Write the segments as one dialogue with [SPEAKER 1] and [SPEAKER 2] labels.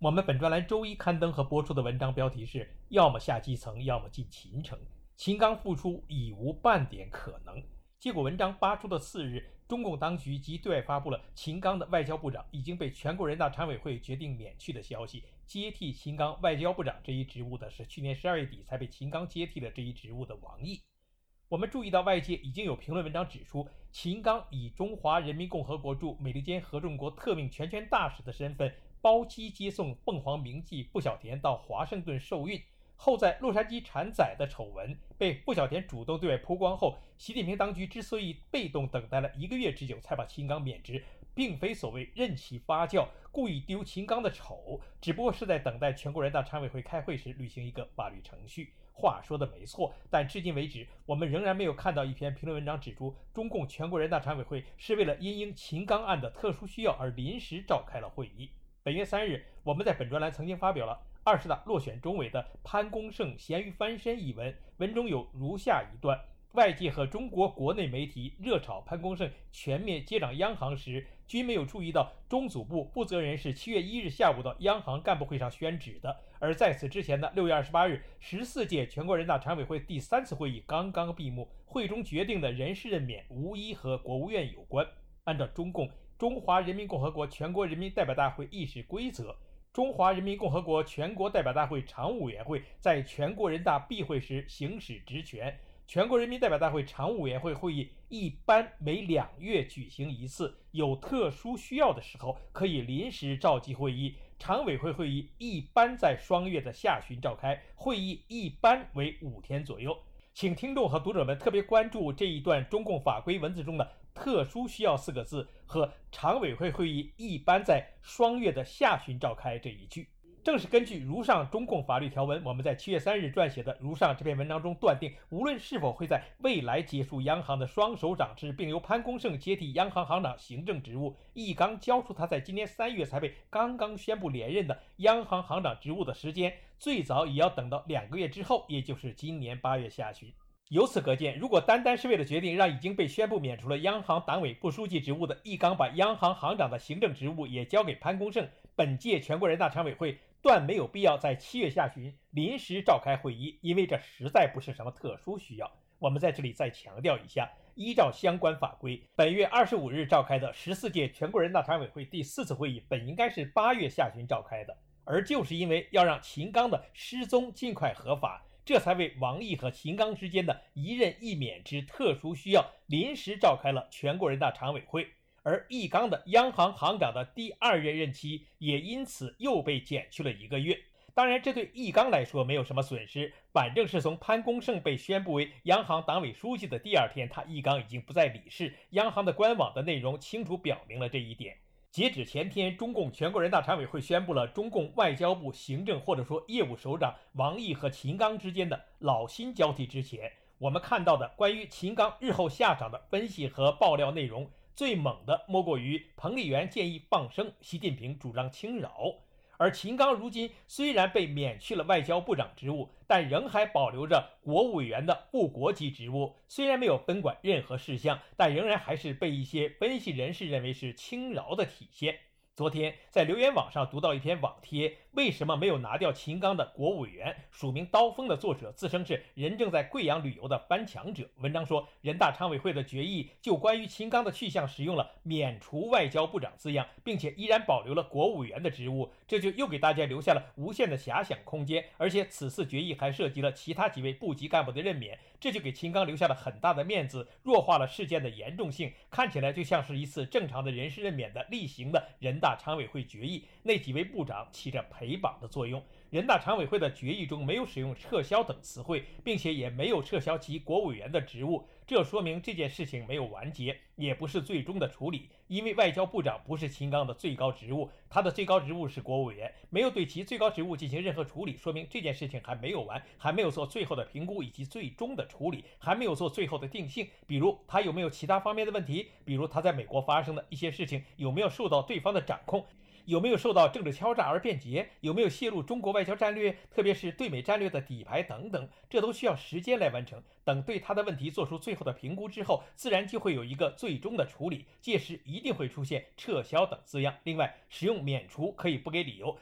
[SPEAKER 1] 我们本专栏周一刊登和播出的文章标题是：要么下基层，要么进秦城，秦刚复出已无半点可能。结果文章发出的次日，中共当局即对外发布了秦刚的外交部长已经被全国人大常委会决定免去的消息。接替秦刚外交部长这一职务的是去年十二月底才被秦刚接替了这一职务的王毅。我们注意到，外界已经有评论文章指出，秦刚以中华人民共和国驻美利坚合众国特命全权大使的身份。包机接送凤凰名妓步小田到华盛顿受孕后，在洛杉矶产崽的丑闻被步小田主动对外曝光后，习近平当局之所以被动等待了一个月之久才把秦刚免职，并非所谓任其发酵、故意丢秦刚的丑，只不过是在等待全国人大常委会开会时履行一个法律程序。话说的没错，但至今为止，我们仍然没有看到一篇评论文章指出，中共全国人大常委会是为了因应秦刚案的特殊需要而临时召开了会议。本月三日，我们在本专栏曾经发表了二十大落选中委的潘功胜咸鱼翻身一文，文中有如下一段：外界和中国国内媒体热炒潘功胜全面接掌央行时，均没有注意到中组部负责人是七月一日下午到央行干部会上宣旨的。而在此之前的六月二十八日，十四届全国人大常委会第三次会议刚刚闭幕，会中决定的人事任免无一和国务院有关。按照中共。中华人民共和国全国人民代表大会议事规则，中华人民共和国全国代表大会常务委员会在全国人大闭会时行使职权。全国人民代表大会常务委员会会议一般每两月举行一次，有特殊需要的时候可以临时召集会议。常委会会议一般在双月的下旬召开，会议一般为五天左右。请听众和读者们特别关注这一段中共法规文字中的“特殊需要”四个字和常委会会议一般在双月的下旬召开这一句。正是根据如上中共法律条文，我们在七月三日撰写的如上这篇文章中断定，无论是否会在未来结束央行的双手掌制，并由潘功胜接替央行行长行政职务，易纲交出他在今年三月才被刚刚宣布连任的央行行长职务的时间。最早也要等到两个月之后，也就是今年八月下旬。由此可见，如果单单是为了决定让已经被宣布免除了央行党委副书记职务的易纲把央行行长的行政职务也交给潘功胜，本届全国人大常委会断没有必要在七月下旬临时召开会议，因为这实在不是什么特殊需要。我们在这里再强调一下，依照相关法规，本月二十五日召开的十四届全国人大常委会第四次会议本应该是八月下旬召开的。而就是因为要让秦刚的失踪尽快合法，这才为王毅和秦刚之间的一任一免之特殊需要，临时召开了全国人大常委会。而易纲的央行行长的第二任任期也因此又被减去了一个月。当然，这对易纲来说没有什么损失，反正是从潘功胜被宣布为央行党委书记的第二天，他易纲已经不再理事。央行的官网的内容清楚表明了这一点。截止前天，中共全国人大常委会宣布了中共外交部行政或者说业务首长王毅和秦刚之间的老新交替之前，我们看到的关于秦刚日后下场的分析和爆料内容，最猛的莫过于彭丽媛建议放生，习近平主张轻饶。而秦刚如今虽然被免去了外交部长职务，但仍还保留着国务委员的副国级职务。虽然没有分管任何事项，但仍然还是被一些分析人士认为是轻饶的体现。昨天在留言网上读到一篇网帖，为什么没有拿掉秦刚的国务委员？署名刀锋的作者自称是人正在贵阳旅游的翻墙者。文章说，人大常委会的决议就关于秦刚的去向使用了免除外交部长字样，并且依然保留了国务委员的职务，这就又给大家留下了无限的遐想空间。而且此次决议还涉及了其他几位部级干部的任免，这就给秦刚留下了很大的面子，弱化了事件的严重性，看起来就像是一次正常的人事任免的例行的人大。常委会决议，那几位部长起着陪绑的作用。人大常委会的决议中没有使用撤销等词汇，并且也没有撤销其国务委员的职务。这说明这件事情没有完结，也不是最终的处理。因为外交部长不是秦刚的最高职务，他的最高职务是国务委员，没有对其最高职务进行任何处理，说明这件事情还没有完，还没有做最后的评估以及最终的处理，还没有做最后的定性。比如他有没有其他方面的问题？比如他在美国发生的一些事情有没有受到对方的掌控？有没有受到政治敲诈而变节？有没有泄露中国外交战略，特别是对美战略的底牌等等？这都需要时间来完成。等对他的问题做出最后的评估之后，自然就会有一个最终的处理。届时一定会出现撤销等字样。另外，使用免除可以不给理由。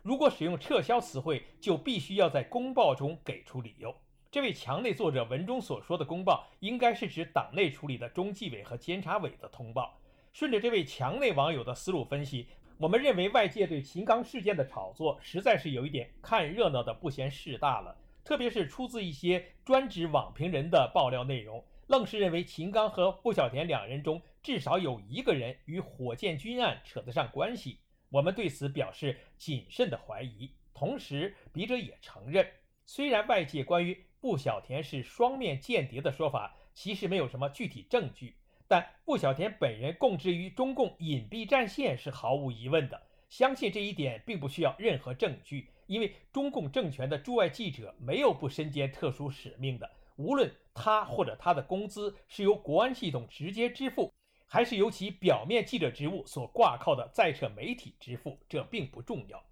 [SPEAKER 1] 如果使用撤销词汇，就必须要在公报中给出理由。这位墙内作者文中所说的公报，应该是指党内处理的中纪委和监察委的通报。顺着这位墙内网友的思路分析。我们认为外界对秦刚事件的炒作实在是有一点看热闹的不嫌事大了，特别是出自一些专指网评人的爆料内容，愣是认为秦刚和布小田两人中至少有一个人与火箭军案扯得上关系。我们对此表示谨慎的怀疑。同时，笔者也承认，虽然外界关于布小田是双面间谍的说法，其实没有什么具体证据。但布小田本人供职于中共隐蔽战线是毫无疑问的，相信这一点并不需要任何证据，因为中共政权的驻外记者没有不身兼特殊使命的，无论他或者他的工资是由国安系统直接支付，还是由其表面记者职务所挂靠的在册媒体支付，这并不重要。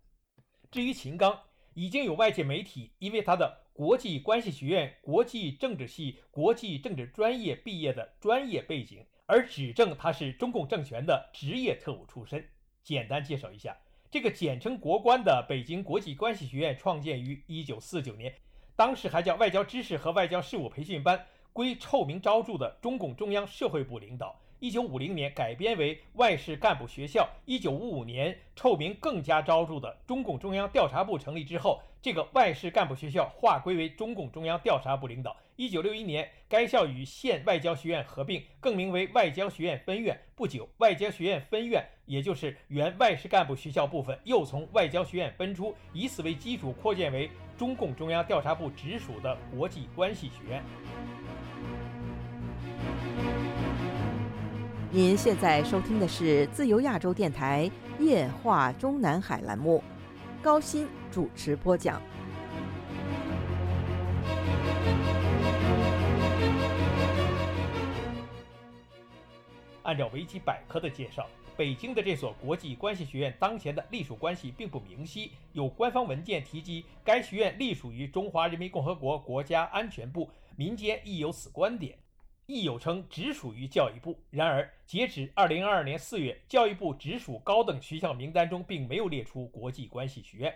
[SPEAKER 1] 至于秦刚，已经有外界媒体因为他的。国际关系学院国际政治系国际政治专业毕业的专业背景，而指证他是中共政权的职业特务出身。简单介绍一下，这个简称“国关”的北京国际关系学院创建于1949年，当时还叫外交知识和外交事务培训班，归臭名昭著的中共中央社会部领导。一九五零年改编为外事干部学校。一九五五年，臭名更加昭著的中共中央调查部成立之后，这个外事干部学校划归为中共中央调查部领导。一九六一年，该校与县外交学院合并，更名为外交学院分院。不久，外交学院分院，也就是原外事干部学校部分，又从外交学院分出，以此为基础扩建为中共中央调查部直属的国际关系学院。
[SPEAKER 2] 您现在收听的是自由亚洲电台夜话中南海栏目，高鑫主持播讲。
[SPEAKER 1] 按照维基百科的介绍，北京的这所国际关系学院当前的隶属关系并不明晰，有官方文件提及该学院隶属于中华人民共和国国家安全部，民间亦有此观点。亦有称直属于教育部，然而截止二零二二年四月，教育部直属高等学校名单中并没有列出国际关系学院。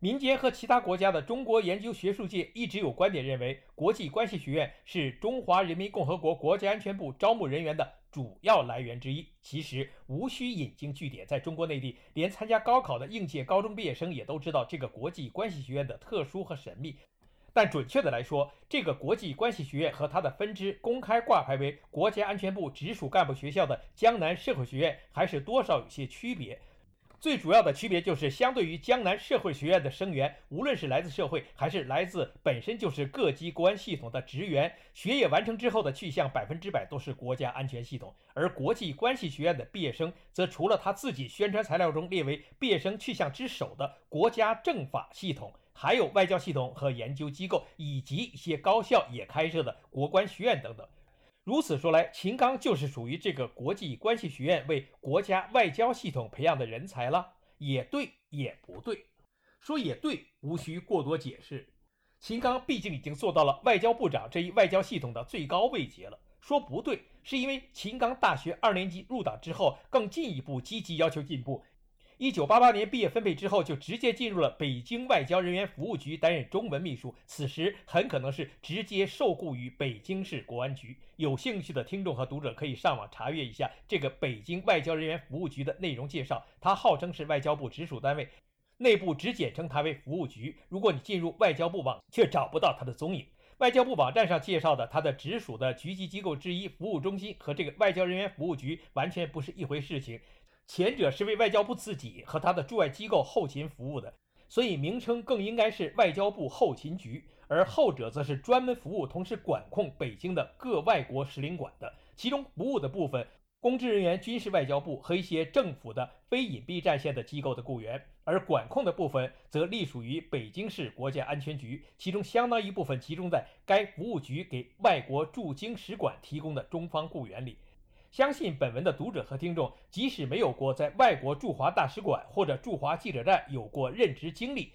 [SPEAKER 1] 民间和其他国家的中国研究学术界一直有观点认为，国际关系学院是中华人民共和国国家安全部招募人员的主要来源之一。其实无需引经据典，在中国内地，连参加高考的应届高中毕业生也都知道这个国际关系学院的特殊和神秘。但准确的来说，这个国际关系学院和它的分支公开挂牌为国家安全部直属干部学校的江南社会学院，还是多少有些区别。最主要的区别就是，相对于江南社会学院的生源，无论是来自社会，还是来自本身就是各机关系统的职员，学业完成之后的去向百分之百都是国家安全系统。而国际关系学院的毕业生，则除了他自己宣传材料中列为毕业生去向之首的国家政法系统。还有外交系统和研究机构，以及一些高校也开设的国关学院等等。如此说来，秦刚就是属于这个国际关系学院为国家外交系统培养的人才了。也对，也不对。说也对，无需过多解释。秦刚毕竟已经做到了外交部长这一外交系统的最高位阶了。说不对，是因为秦刚大学二年级入党之后，更进一步积极要求进步。一九八八年毕业分配之后，就直接进入了北京外交人员服务局担任中文秘书。此时很可能是直接受雇于北京市国安局。有兴趣的听众和读者可以上网查阅一下这个北京外交人员服务局的内容介绍。它号称是外交部直属单位，内部只简称它为服务局。如果你进入外交部网，却找不到它的踪影。外交部网站上介绍的它的直属的局级机构之一服务中心和这个外交人员服务局完全不是一回事情。前者是为外交部自己和他的驻外机构后勤服务的，所以名称更应该是外交部后勤局；而后者则是专门服务同时管控北京的各外国使领馆的。其中服务的部分，公职人员均是外交部和一些政府的非隐蔽战线的机构的雇员，而管控的部分则隶属于北京市国家安全局，其中相当一部分集中在该服务局给外国驻京使馆提供的中方雇员里。相信本文的读者和听众，即使没有过在外国驻华大使馆或者驻华记者站有过任职经历，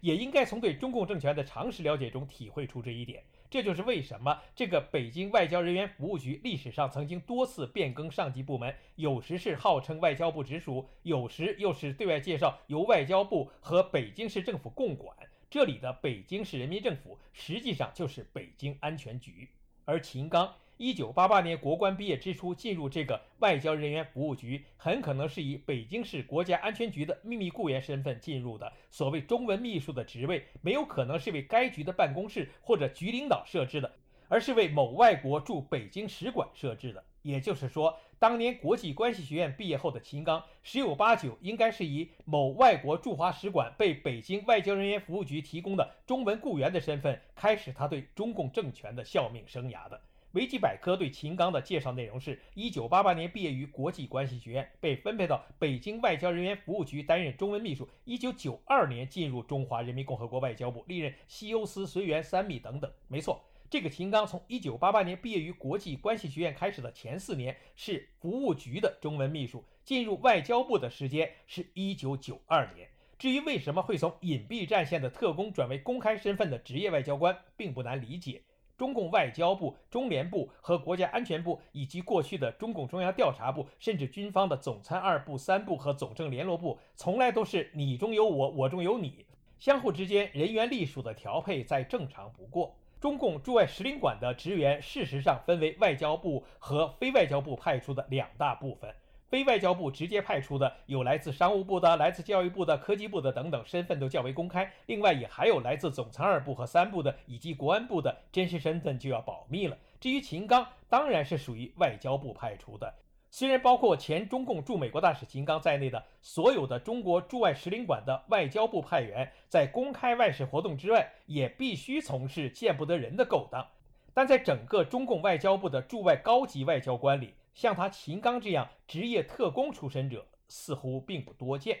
[SPEAKER 1] 也应该从对中共政权的常识了解中体会出这一点。这就是为什么这个北京外交人员服务局历史上曾经多次变更上级部门，有时是号称外交部直属，有时又是对外介绍由外交部和北京市政府共管。这里的北京市人民政府实际上就是北京安全局，而秦刚。一九八八年国关毕业之初进入这个外交人员服务局，很可能是以北京市国家安全局的秘密雇员身份进入的。所谓中文秘书的职位，没有可能是为该局的办公室或者局领导设置的，而是为某外国驻北京使馆设置的。也就是说，当年国际关系学院毕业后的秦刚，十有八九应该是以某外国驻华使馆被北京外交人员服务局提供的中文雇员的身份，开始他对中共政权的效命生涯的。维基百科对秦刚的介绍内容是：一九八八年毕业于国际关系学院，被分配到北京外交人员服务局担任中文秘书。一九九二年进入中华人民共和国外交部，历任西欧司随员、三秘等等。没错，这个秦刚从一九八八年毕业于国际关系学院开始的前四年是服务局的中文秘书，进入外交部的时间是一九九二年。至于为什么会从隐蔽战线的特工转为公开身份的职业外交官，并不难理解。中共外交部、中联部和国家安全部，以及过去的中共中央调查部，甚至军方的总参二部、三部和总政联络部，从来都是你中有我，我中有你，相互之间人员隶属的调配再正常不过。中共驻外使领馆的职员，事实上分为外交部和非外交部派出的两大部分。非外交部直接派出的有来自商务部的、来自教育部的、科技部的等等，身份都较为公开。另外也还有来自总参二部和三部的，以及国安部的，真实身份就要保密了。至于秦刚，当然是属于外交部派出的。虽然包括前中共驻美国大使秦刚在内的所有的中国驻外使领馆的外交部派员，在公开外事活动之外，也必须从事见不得人的勾当。但在整个中共外交部的驻外高级外交官里，像他秦刚这样职业特工出身者似乎并不多见。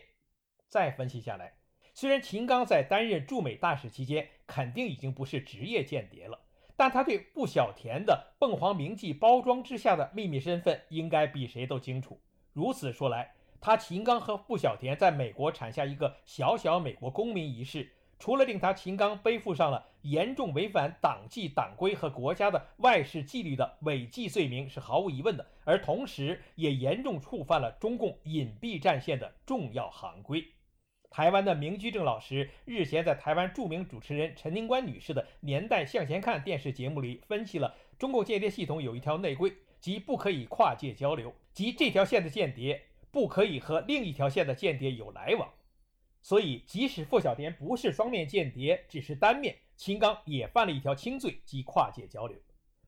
[SPEAKER 1] 再分析下来，虽然秦刚在担任驻美大使期间肯定已经不是职业间谍了，但他对不小田的凤凰铭记包装之下的秘密身份应该比谁都清楚。如此说来，他秦刚和不小田在美国产下一个小小美国公民一事。除了令他秦刚背负上了严重违反党纪党规和国家的外事纪律的违纪罪名是毫无疑问的，而同时也严重触犯了中共隐蔽战线的重要行规。台湾的明居正老师日前在台湾著名主持人陈宁官女士的《年代向前看》电视节目里分析了中共间谍系统有一条内规，即不可以跨界交流，即这条线的间谍不可以和另一条线的间谍有来往。所以，即使傅小田不是双面间谍，只是单面，秦刚也犯了一条轻罪，即跨界交流。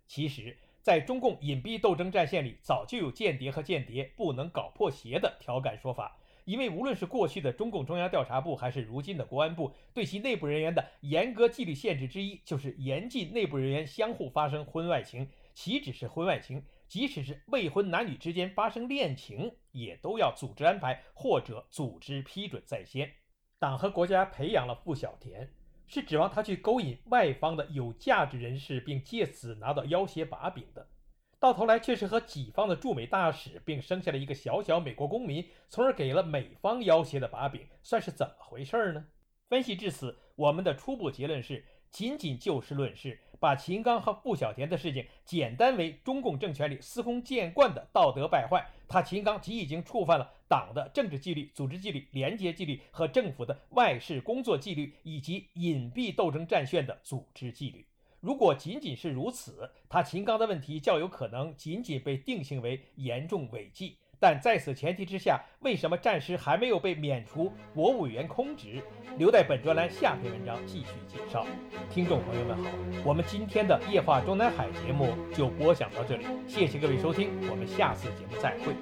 [SPEAKER 1] 其实，在中共隐蔽斗争战线里，早就有间谍和间谍不能搞破鞋的调侃说法。因为无论是过去的中共中央调查部，还是如今的国安部，对其内部人员的严格纪律限制之一，就是严禁内部人员相互发生婚外情。岂止是婚外情，即使是未婚男女之间发生恋情，也都要组织安排或者组织批准在先。党和国家培养了傅小田，是指望他去勾引外方的有价值人士，并借此拿到要挟把柄的。到头来却是和己方的驻美大使，并生下了一个小小美国公民，从而给了美方要挟的把柄，算是怎么回事呢？分析至此，我们的初步结论是：仅仅就事论事。把秦刚和傅小田的事情简单为中共政权里司空见惯的道德败坏，他秦刚即已经触犯了党的政治纪律、组织纪律、廉洁纪律和政府的外事工作纪律，以及隐蔽斗争战线的组织纪律。如果仅仅是如此，他秦刚的问题较有可能仅仅被定性为严重违纪。但在此前提之下，为什么暂时还没有被免除国务委员空职？留在本专栏下篇文章继续介绍。听众朋友们好，我们今天的夜话中南海节目就播讲到这里，谢谢各位收听，我们下次节目再会。